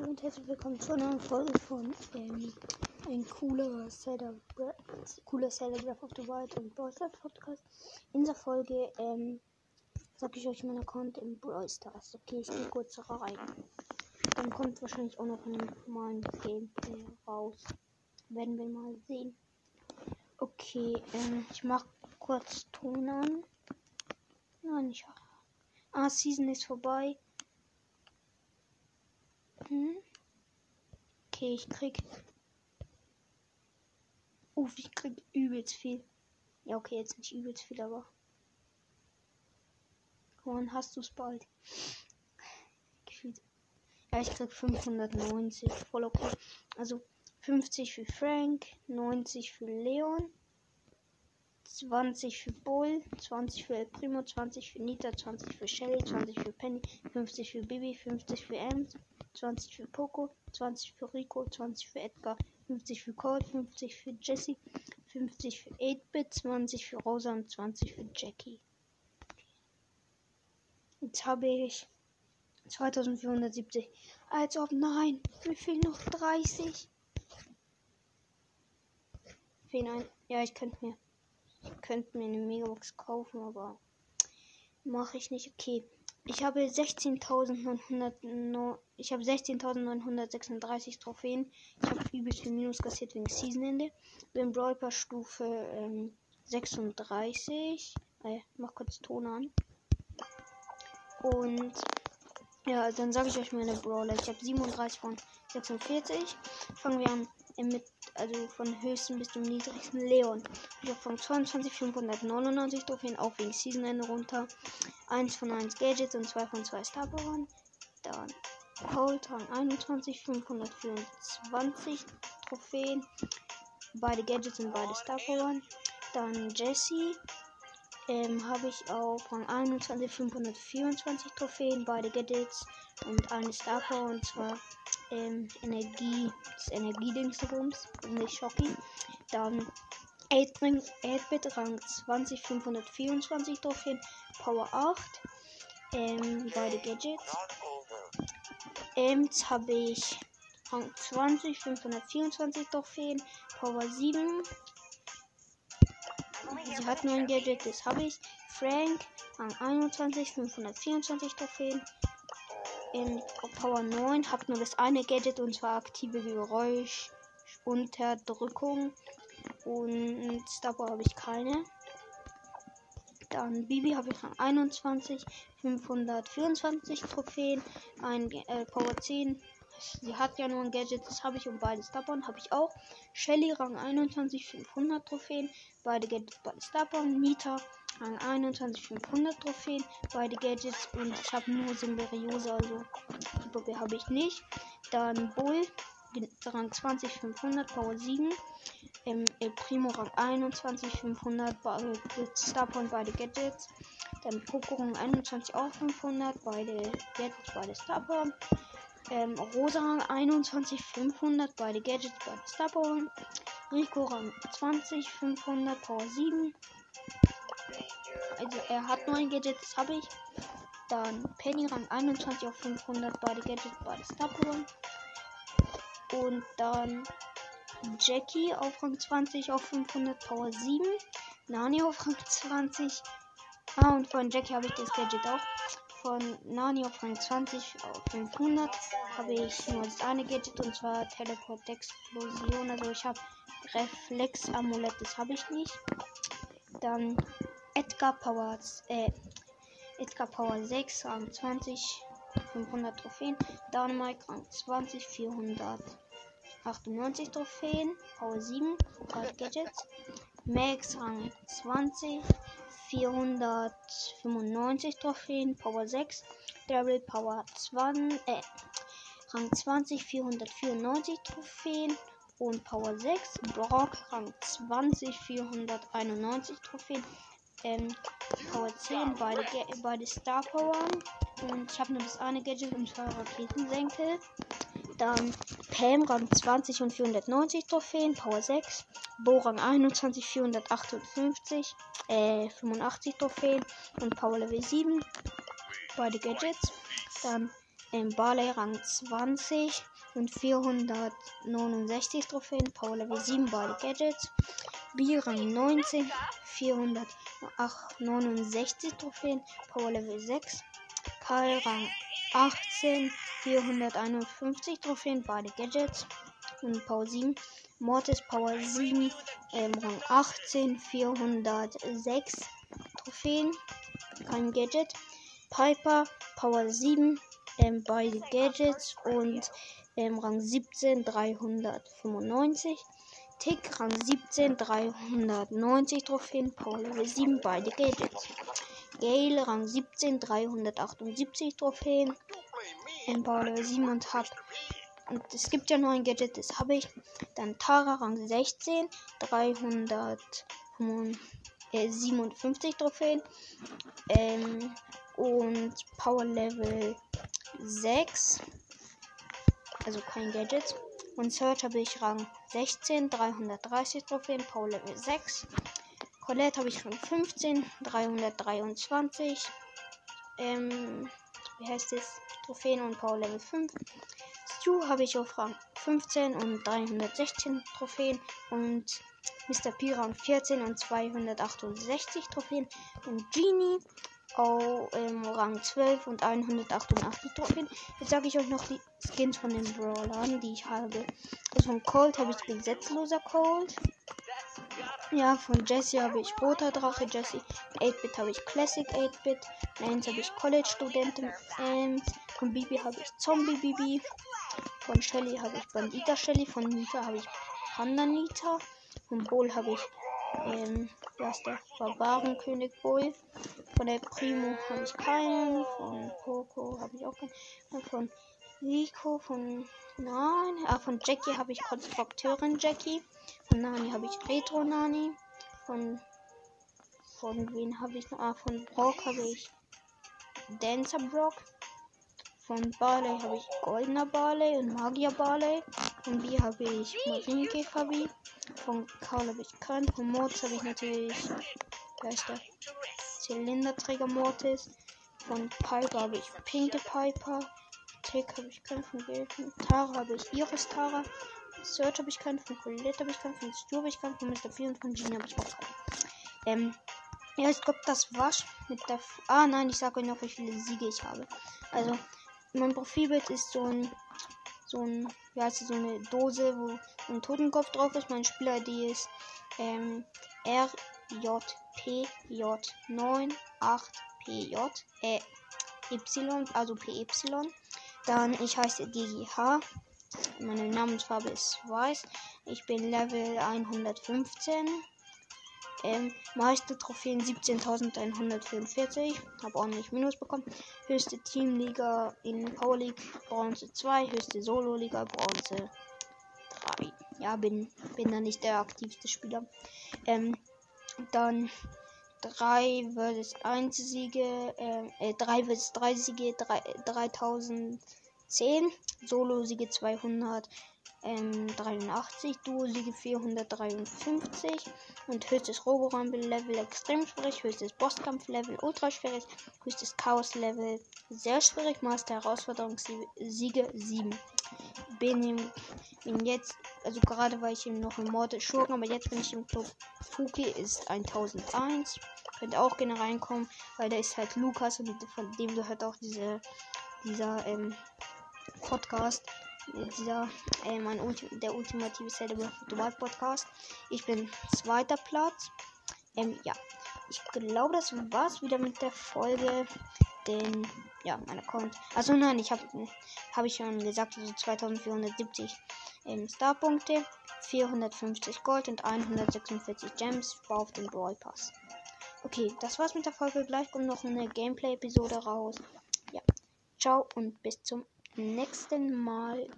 Hallo und herzlich willkommen zu einer Folge von ähm, ein cooler Zelda, cooler Zelda Breath of the Wild und Brawl Stars Podcast. In dieser Folge ähm, sage ich euch meinen Account im Brawl Stars. Okay, ich gehe kurz rein. Dann kommt wahrscheinlich auch noch ein normalen Gameplay raus. Werden wir mal sehen. Okay, ähm, ich mache kurz Ton an. Nein, ich. Ah, Season ist vorbei. Hm? Okay, ich krieg. Uff, ich krieg übelst viel. Ja, okay, jetzt nicht übelst viel, aber. Wann hast du es bald? Gefühlt. Ja, ich krieg 590. Voll okay. Also 50 für Frank, 90 für Leon. 20 für Bull, 20 für El Primo, 20 für Nita, 20 für Shelly, 20 für Penny, 50 für Bibi, 50 für Ems, 20 für Poco, 20 für Rico, 20 für Edgar, 50 für Colt, 50 für Jesse, 50 für 8-Bit, 20 für Rosa und 20 für Jackie. Jetzt habe ich 2470. Als ob, nein, mir fehlen noch 30. Fehlen ein. Ja, ich könnte mir könnte mir eine Megabox kaufen, aber mache ich nicht. Okay. Ich habe 16.900 ich habe 16.936 Trophäen. Ich habe übelst viel Minus kassiert wegen Seasonende. Bin Brawl Stufe ähm, 36. Äh, mach kurz Ton an. Und ja, dann sage ich euch meine Brawler. Ich habe 37 von 46. Fangen wir an mit also von höchsten bis zum niedrigsten Leon. Ich habe von 22 599 Trophäen auch wegen Season Ende runter. 1 von 1 Gadgets und 2 von 2 Star Powern. Dann Cold Rang 21 524 Trophäen. Beide Gadgets und beide Star Powern. Dann Jesse. Ähm, habe ich auf Rang 21 524 Trophäen, beide Gadgets und eine Star Power und zwar ähm, Energie, das Energiedingsbums, nicht Schocki. Dann 8-Bit Rang 20, 524 Trophäen, Power 8, ähm, beide Gadgets. Ems habe ich Rang 20, 524 Trophäen, Power 7. Sie hat nur ein Gadget, das habe ich. Frank, Rang 21, 524 Trophäen, in Power 9 habe nur das eine Gadget und zwar aktive Geräuschunterdrückung. Und Starboy habe ich keine. Dann Bibi habe ich Rang 21, 524 Trophäen, ein äh, Power 10. Sie hat ja nur ein Gadget, das habe ich und beide Starborn habe ich auch. Shelly Rang 21, 500 Trophäen, beide Gadgets, beide Starborn. Nita Rang 21 500 Trophäen, beide Gadgets und ich habe nur Symberiose, also Hyperbär habe ich nicht. Dann Bull, Rang 20 500, Power 7. Ähm, El Primo Rang 21 500, Starpoint, beide Gadgets. Dann Poco Rang 21 auch 500, beide Gadgets, beide Starpoint. Ähm, Rosa Rang 21 500, beide Gadgets, beide Starpoint. Rico Rang 20 500, Power 7. Also er hat nur ein Gadget, das habe ich. Dann Penny Rang 21 auf 500, beide Gadgets, beide Starpower. Und dann Jackie auf Rang 20 auf 500, Power 7. Nani auf Rang 20. Ah, und von Jackie habe ich das Gadget auch. Von Nani auf Rang 20 auf 500 habe ich nur das eine Gadget und zwar Teleport Explosion. Also ich habe Reflex Amulett, das habe ich nicht. Dann Edgar Power, äh, Edgar Power 6, Rang 20, 500 Trophäen. Dynamite Rang 20, 498 Trophäen. Power 7, 3 Gadgets. Max Rang 20, 495 Trophäen. Power 6. Daryl Power 20, äh, Rang 20, 494 Trophäen und Power 6. Brock Rang 20, 491 Trophäen ähm, Power 10, beide, beide Star Power. Und ich habe nur das eine Gadget und zwei Raketensenkel. Dann Pam Rang 20 und 490 Trophäen, Power 6. Bo Rang 21, 458, äh, 85 Trophäen und Power Level 7. Beide Gadgets. Dann Ähm, Barley Rang 20 und 469 Trophäen. Power Level 7 beide Gadgets. B Rang 19, 469 Trophäen. Power Level 6. Karl Rang 18, 451 Trophäen, beide Gadgets. Und Power 7. Mortis Power 7, ähm, Rang 18, 406 Trophäen, kein Gadget. Piper Power 7, ähm, beide Gadgets und ähm, Rang 17, 395. Tick Rang 17, 390 Trophäen, Power Level 7, beide Gadgets. Gale Rang 17, 378 Trophäen, ähm, Power Level 7 und hab und es gibt ja noch ein Gadget, das habe ich. Dann Tara Rang 16, 357 Trophäen. Ähm, und Power Level 6. Also kein Gadget. Und Search habe ich Rang 16, 330 Trophäen, Power Level 6. Colette habe ich Rang 15, 323. Ähm, wie heißt es? Trophäen und Power Level 5. Stu habe ich auf Rang 15 und 316 Trophäen und Mr. P Rang 14 und 268 Trophäen und Genie auf ähm, Rang 12 und 188 Trophäen. Jetzt sage ich euch noch die Skins von den Brawlern, die ich habe. Also von Colt habe ich gesetzloser Colt. Ja, von Jesse habe ich roter Drache Jesse. 8-Bit habe ich Classic 8-Bit. Lance habe ich College Studentin. Und von Bibi habe ich Zombie Bibi. Von Shelly habe ich Bandita Shelly. Von Nita habe ich Panda Nita. Von Bull habe ich, ähm, ist der? Barbarenkönig Bull. Von der Primo habe ich keinen. Von Poco habe ich auch keinen. Von Rico, von Nein, ah, von Jackie habe ich Konstrukteurin Jackie. Von Nani habe ich Retro Nani. Von von wen habe ich noch? Ah, von Brock habe ich Dancer Brock. Von Barley habe ich Goldener Barley und Magier Barley. Von B habe ich Marienkäfer B. Von Karl habe ich keinen. Von Mortis habe ich natürlich. Wer ist der? Zylinderträger Mortis. Von Piper habe ich Pinke Piper. Tick habe ich keinen. Von Gelben. Tara habe ich Iris Tara. Search habe ich keinen. Von Colette habe ich keinen. Von Stu habe ich keinen. Von Mr. P und von Genie habe ich auch keinen. Ähm. Ja, ich glaube, das war's mit der. F ah, nein, ich sage euch noch, wie viele Siege ich habe. Also, mein Profilbild ist so ein, so ein, wie heißt es, so eine Dose, wo ein Totenkopf drauf ist. Mein Spieler-ID ist ähm, RJPJ98PJ, äh, Y, also PY. Dann, ich heiße GGH. Meine Namensfarbe ist weiß. Ich bin Level 115. Ähm, meiste Trophäen 17.144. Habe ordentlich Minus bekommen. Höchste Teamliga in Power League Bronze 2. Höchste Solo-Liga Bronze 3. Ja, bin, bin da nicht der aktivste Spieler. Ähm, dann 3 vs 1 Siege, äh, 3 vs 3 Siege, 3, 3010. Solo-Siege 200 ähm, 83, Duo-Siege 453 und höchstes Robo-Rumble-Level extrem schwierig, höchstes Bosskampf-Level ultra schwierig, höchstes Chaos-Level sehr schwierig, Master Herausforderungssiege 7. Bin, im, bin jetzt, also gerade war ich eben noch im Morde Schurken, aber jetzt bin ich im Club Fuki ist 1001. Könnt auch gerne reinkommen, weil da ist halt Lukas und von dem gehört auch diese, dieser ähm, Podcast dieser, äh, mein Ulti der ultimative Celebrate Dual Podcast. Ich bin zweiter Platz. Ähm, ja, ich glaube, das war's wieder mit der Folge. Denn, ja, mein Account. Also nein, ich habe hab ich schon gesagt, also 2470 ähm, Starpunkte, 450 Gold und 146 Gems auf dem Brawl Pass. Okay, das war's mit der Folge. Gleich kommt noch eine Gameplay-Episode raus. Ja, ciao und bis zum nächsten Mal.